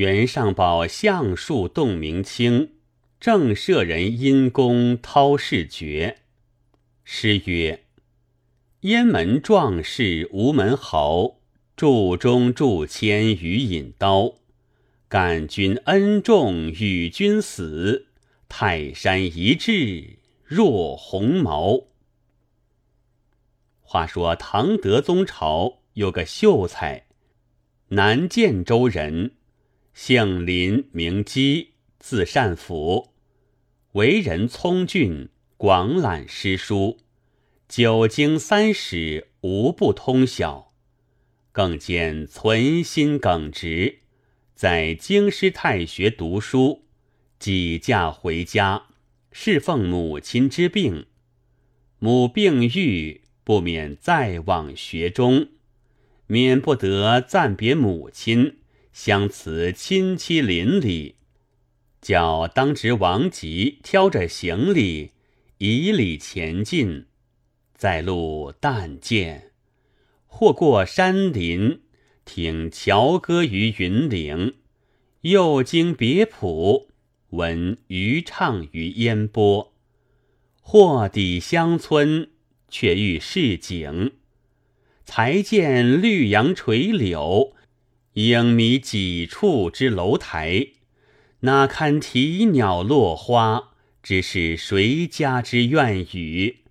袁上宝相术洞明清，正舍人因公韬世绝。诗曰：“燕门壮士无门豪，筑中筑谦于引刀。感君恩重与君死，泰山一掷若鸿毛。”话说唐德宗朝有个秀才，南建州人，姓林，名基，字善甫，为人聪俊，广览诗书，九经三史无不通晓，更兼存心耿直，在京师太学读书，几嫁回家，侍奉母亲之病，母病愈。不免再往学中，免不得暂别母亲，相辞亲戚邻里，叫当值王吉挑着行李，以礼前进。在路但见，或过山林，听樵歌于云岭；又经别浦，闻渔唱于烟波；或抵乡村。却遇市井，才见绿杨垂柳，影迷几处之楼台，哪堪啼鸟落花？只是谁家之怨语？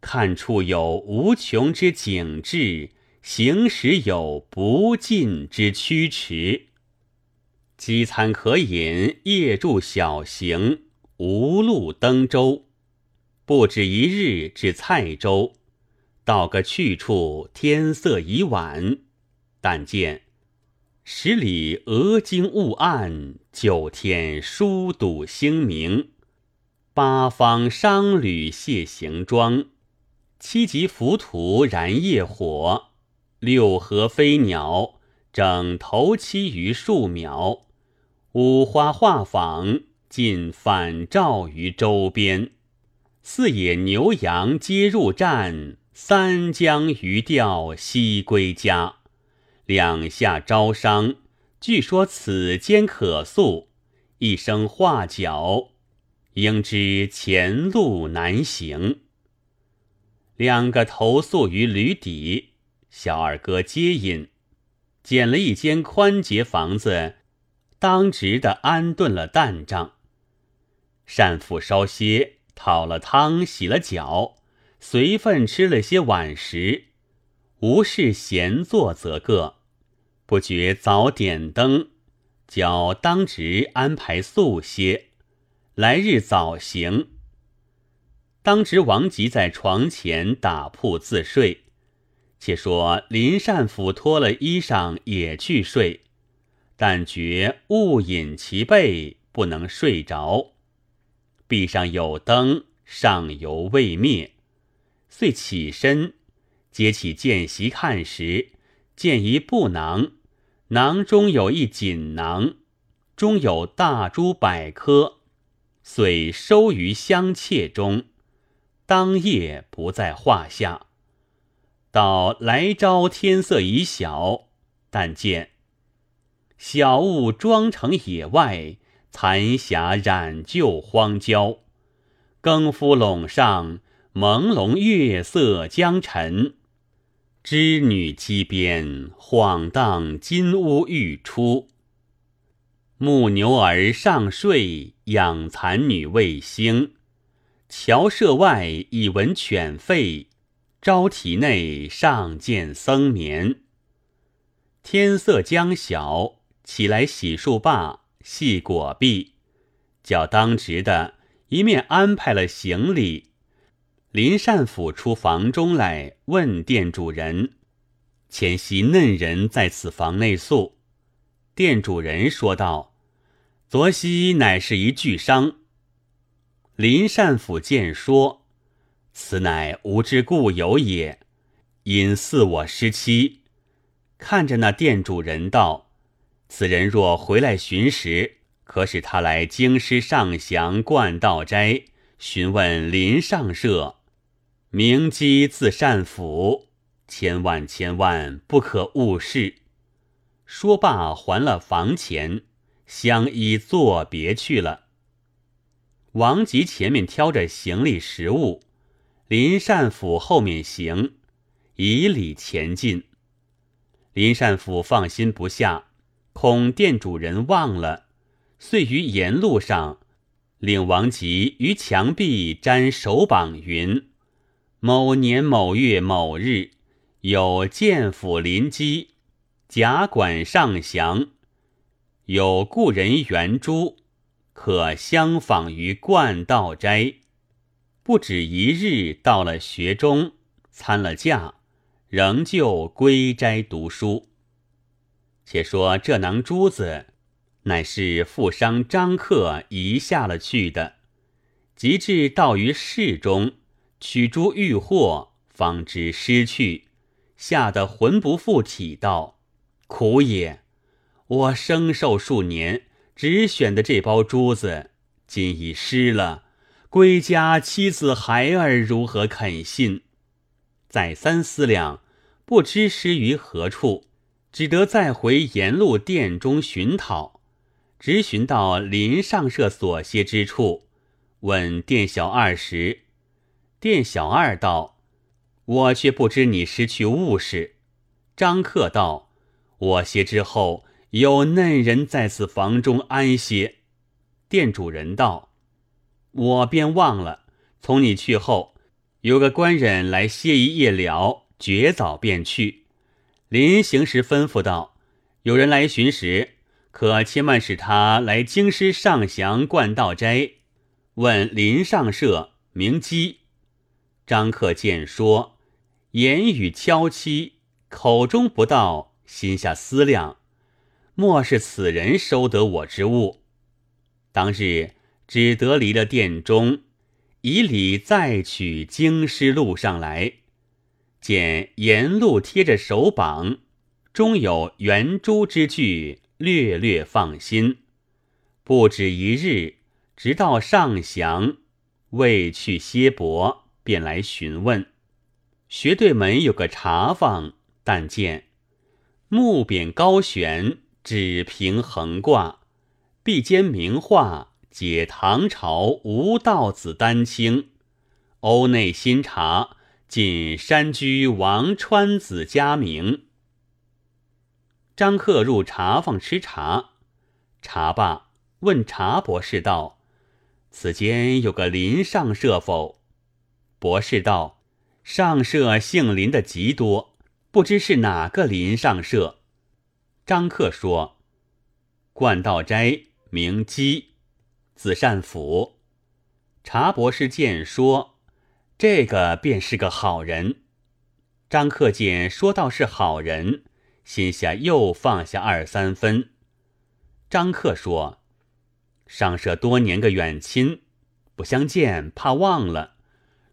看处有无穷之景致，行时有不尽之曲池。饥餐可饮，夜住小行，无路登舟。不止一日至蔡州，到个去处，天色已晚。但见十里鹅惊雾暗，九天疏堵星明。八方商旅卸行装，七级浮屠燃业火。六合飞鸟整头栖于树苗，五花画舫尽反照于周边。四野牛羊皆入战，三江鱼钓悉归家。两下招商，据说此间可宿。一声画角，应知前路难行。两个投宿于旅底，小二哥接引，捡了一间宽节房子，当值的安顿了担帐。善父稍歇。讨了汤，洗了脚，随份吃了些晚食，无事闲坐则个，不觉早点灯，叫当值安排宿歇，来日早行。当值王吉在床前打铺自睡，且说林善甫脱了衣裳也去睡，但觉误饮其背，不能睡着。壁上有灯，上犹未灭，遂起身，接起见习看时，见一布囊，囊中有一锦囊，中有大珠百颗，遂收于香切中。当夜不在话下。到来朝天色已晓，但见小雾装成野外。残霞染旧荒郊，更夫垄上朦胧月色将沉。织女机边晃荡金屋欲出。牧牛儿上睡，养蚕女未兴。桥舍外已闻犬吠，朝啼内尚见僧眠。天色将晓，起来洗漱罢。系果毕，叫当值的一面安排了行李。林善甫出房中来，问店主人：“前夕嫩人在此房内宿。”店主人说道：“昨夕乃是一巨商。”林善甫见说：“此乃吾之故友也，因似我失妻。”看着那店主人道。此人若回来寻时，可使他来京师上祥观道斋，询问林上社，明基字善甫，千万千万不可误事。说罢，还了房钱，相依作别去了。王吉前面挑着行李食物，林善府后面行，以礼前进。林善府放心不下，恐店主人忘了，遂于沿路上，令王吉于墙壁粘手榜云：“某年某月某日，有剑府临机。”甲管上祥，有故人圆珠，可相访于冠道斋。不止一日，到了学中，参了驾，仍旧归斋读书。且说这囊珠子，乃是富商张克遗下了去的。及至到于市中，取珠遇获，方知失去，吓得魂不附体道。苦也！我生寿数年，只选的这包珠子，今已失了。归家妻子孩儿如何肯信？再三思量，不知失于何处，只得再回沿路店中寻讨。直寻到林上社所歇之处，问店小二时，店小二道：“我却不知你失去物事。”张克道。我歇之后，有嫩人在此房中安歇。店主人道：“我便忘了。从你去后，有个官人来歇一夜了，绝早便去。临行时吩咐道：有人来寻时，可千万使他来京师上祥灌道斋，问林上社名基。”张克见说，言语悄戚，口中不道。心下思量，莫是此人收得我之物。当日只得离了殿中，以礼再取京师路上来，见沿路贴着手榜，中有圆珠之句，略略放心。不止一日，直到上祥，未去歇泊，便来询问。学对门有个茶坊，但见。木匾高悬，纸屏横挂，壁间名画解唐朝吴道子丹青，欧内新茶尽山居王川子家名。张克入茶坊吃茶，茶罢问茶博士道：“此间有个林上社否？”博士道：“上社姓林的极多。”不知是哪个林上社？张克说：“冠道斋名基，字善甫。”查博士见说，这个便是个好人。张克见说道是好人，心下又放下二三分。张克说：“上社多年个远亲，不相见，怕忘了。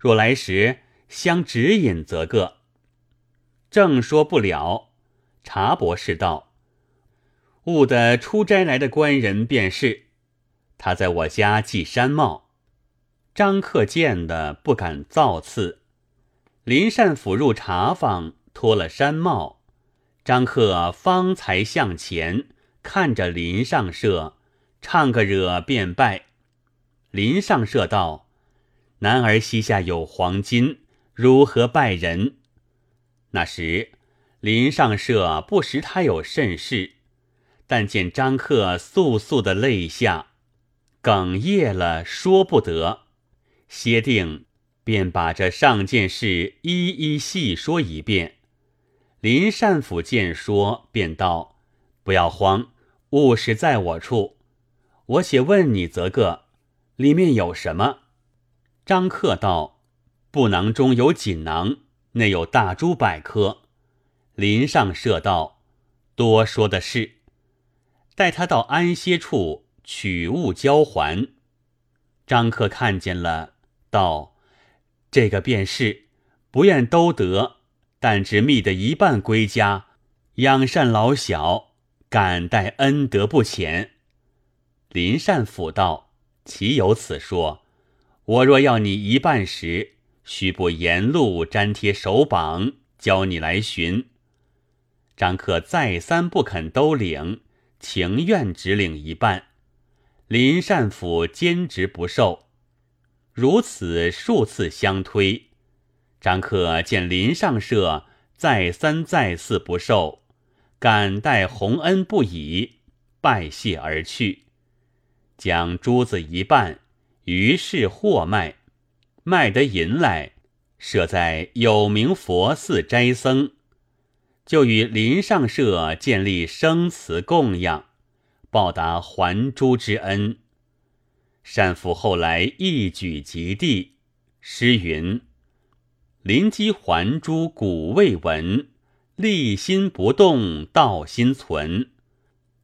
若来时相指引，则个。”正说不了，查博士道：“悟的出斋来的官人便是，他在我家系山帽。”张克见的不敢造次。林善甫入茶坊，脱了山帽，张克方才向前看着林上社，唱个惹便拜。林上社道：“男儿膝下有黄金，如何拜人？”那时，林上社不识他有甚事，但见张克簌簌的泪下，哽咽了，说不得。歇定，便把这上件事一一细说一遍。林善甫见说，便道：“不要慌，物事在我处，我且问你则个，里面有什么？”张克道：“布囊中有锦囊。”内有大珠百颗，林上社道多说的是，待他到安歇处取物交还。张克看见了，道：“这个便是，不愿都得，但只觅得一半归家，养善老小，感戴恩德不浅。”林善甫道：“岂有此说？我若要你一半时。”须不沿路粘贴手榜，教你来寻。张克再三不肯都领，情愿只领一半。林善甫坚持不受，如此数次相推，张克见林上社再三再四不受，感戴洪恩不已，拜谢而去，将珠子一半，于是货卖，卖得银来，设在有名佛寺斋僧，就与林上社建立生祠供养。报答还珠之恩。善父后来一举及第，诗云：“临机还珠古未闻，立心不动道心存。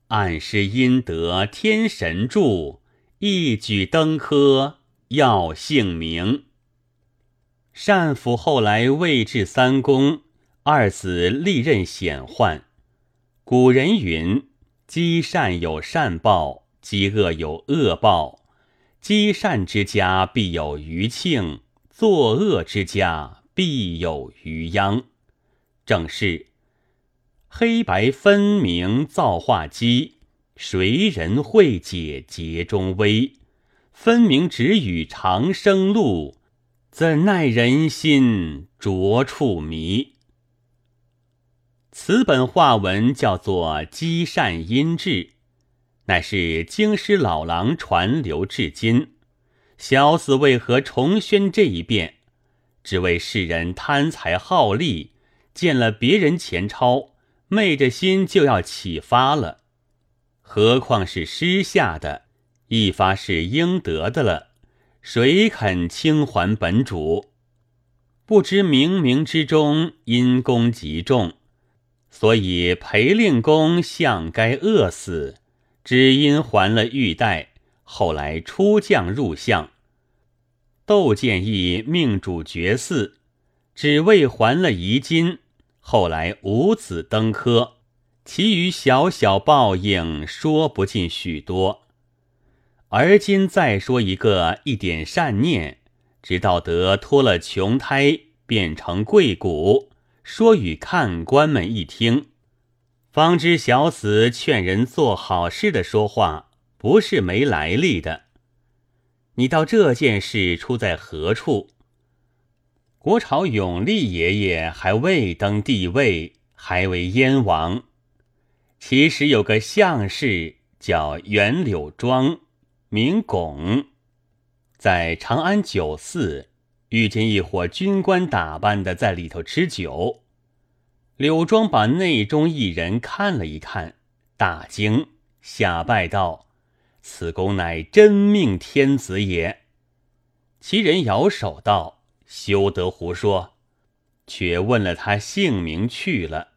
暗施阴德天神助，一举登科要姓名。”单父后来位至三公，二子历任显宦。古人云。积善有善报，积恶有恶报。积善之家必有余庆，作恶之家必有余殃。正是黑白分明造化机，谁人会解结中危？分明只与长生路，怎奈人心着处迷？此本画文叫做《积善因智》，乃是京师老郎传流至今。小子为何重宣这一遍？只为世人贪财好利，见了别人钱钞，昧着心就要启发了。何况是失下的，一发是应得的了，谁肯轻还本主？不知冥冥之中因功极重。所以裴令公向该饿死，只因还了玉带，后来出将入相。窦建议命主绝嗣，只为还了遗金，后来无子登科。其余小小报应说不尽许多。而今再说一个一点善念，直到得脱了穷胎，变成贵骨。说与看官们一听，方知小死劝人做好事的说话不是没来历的。你道这件事出在何处？国朝永历爷爷还未登帝位，还为燕王。其实有个相士叫袁柳庄，名巩，在长安酒肆。遇见一伙军官打扮的在里头吃酒，柳庄把内中一人看了一看，大惊，下拜道：“此公乃真命天子也。”其人摇手道：“休得胡说！”却问了他姓名去了。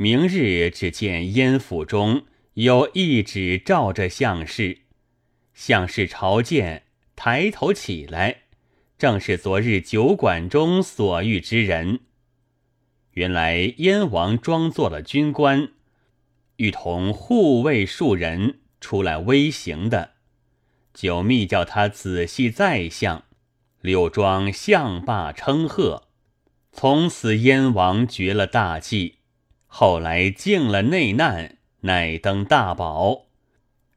明日只见燕府中有一纸照着相士，相士朝见，抬头起来。正是昨日酒馆中所遇之人。原来燕王装作了军官，欲同护卫数人出来威行的。九密叫他仔细再相，柳庄相罢称贺。从此燕王绝了大计，后来靖了内难，乃登大宝，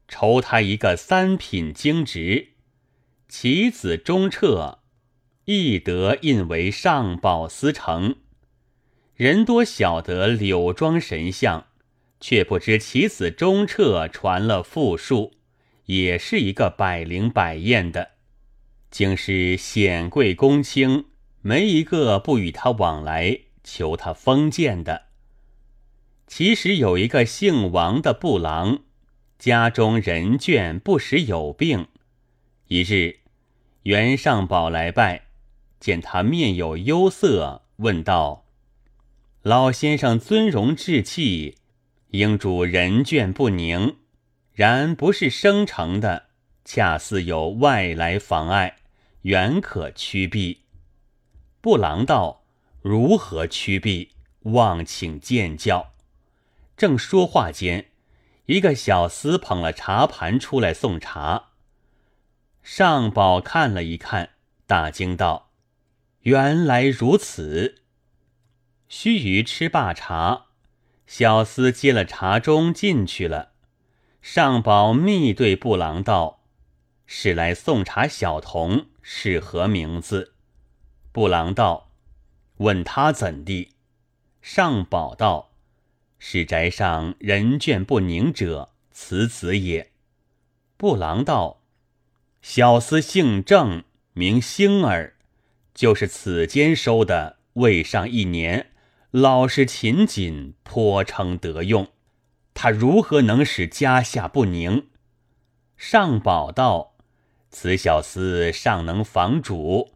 酬他一个三品京职，其子忠彻。亦得印为上宝司丞，人多晓得柳庄神像，却不知其子忠彻传了富庶，也是一个百灵百验的，竟是显贵公卿，没一个不与他往来求他封建的。其实有一个姓王的布郎，家中人眷不时有病，一日袁尚宝来拜。见他面有忧色，问道：“老先生尊荣志气，应主人眷不宁，然不是生成的，恰似有外来妨碍，原可驱避。”布郎道：“如何驱避？望请见教。”正说话间，一个小厮捧了茶盘出来送茶。上宝看了一看，大惊道。原来如此。须臾吃罢茶，小厮接了茶盅进去了。上宝密对布郎道：“是来送茶小童，是何名字？”布郎道：“问他怎地？”上宝道：“是宅上人倦不宁者，此子也。”布郎道：“小厮姓郑，名星儿，就是此间收的，未上一年。”老实勤谨，颇称得用。他如何能使家下不宁？上宝道：“此小厮尚能防主，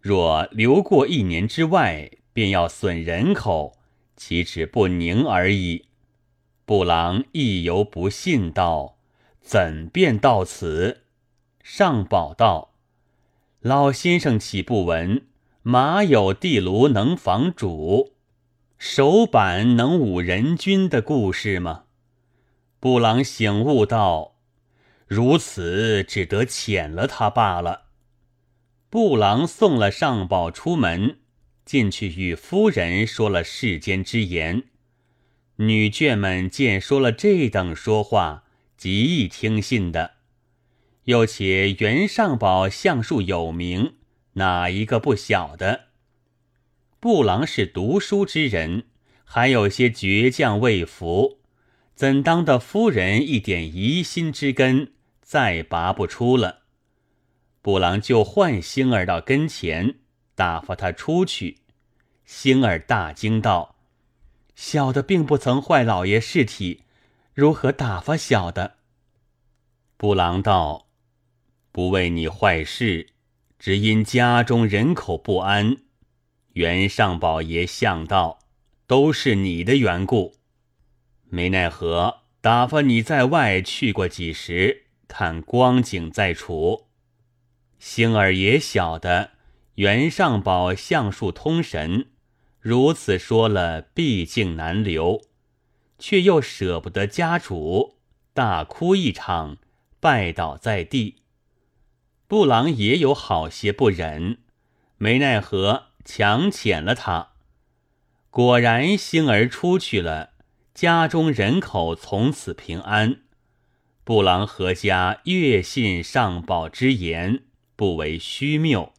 若留过一年之外，便要损人口，岂止不宁而已。”布郎亦犹不信道：“怎便到此？”上宝道：“老先生岂不闻马有地炉能防主？”手板能舞人君的故事吗？布朗醒悟道：“如此，只得遣了他罢了。”布朗送了上宝出门，进去与夫人说了世间之言。女眷们见说了这等说话，极易听信的。又且袁尚宝相术有名，哪一个不晓得？布郎是读书之人，还有些倔强未服，怎当的夫人一点疑心之根，再拔不出了。布郎就唤星儿到跟前，打发他出去。星儿大惊道：“小的并不曾坏老爷尸体，如何打发小的？”布郎道：“不为你坏事，只因家中人口不安。”袁上宝爷向道，都是你的缘故，没奈何，打发你在外去过几时，看光景再处。星儿也晓得袁上宝相术通神，如此说了，毕竟难留，却又舍不得家主，大哭一场，拜倒在地。布朗也有好些不忍，没奈何。强遣了他，果然星儿出去了，家中人口从此平安。布朗何家越信上宝之言，不为虚谬。